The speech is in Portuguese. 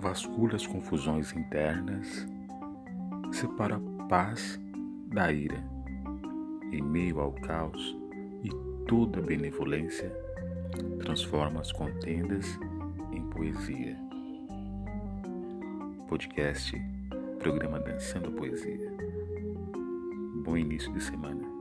vasculha as confusões internas, separa a paz da ira, em meio ao caos e toda benevolência, transforma as contendas em poesia. Podcast, programa Dançando Poesia. Bom início de semana.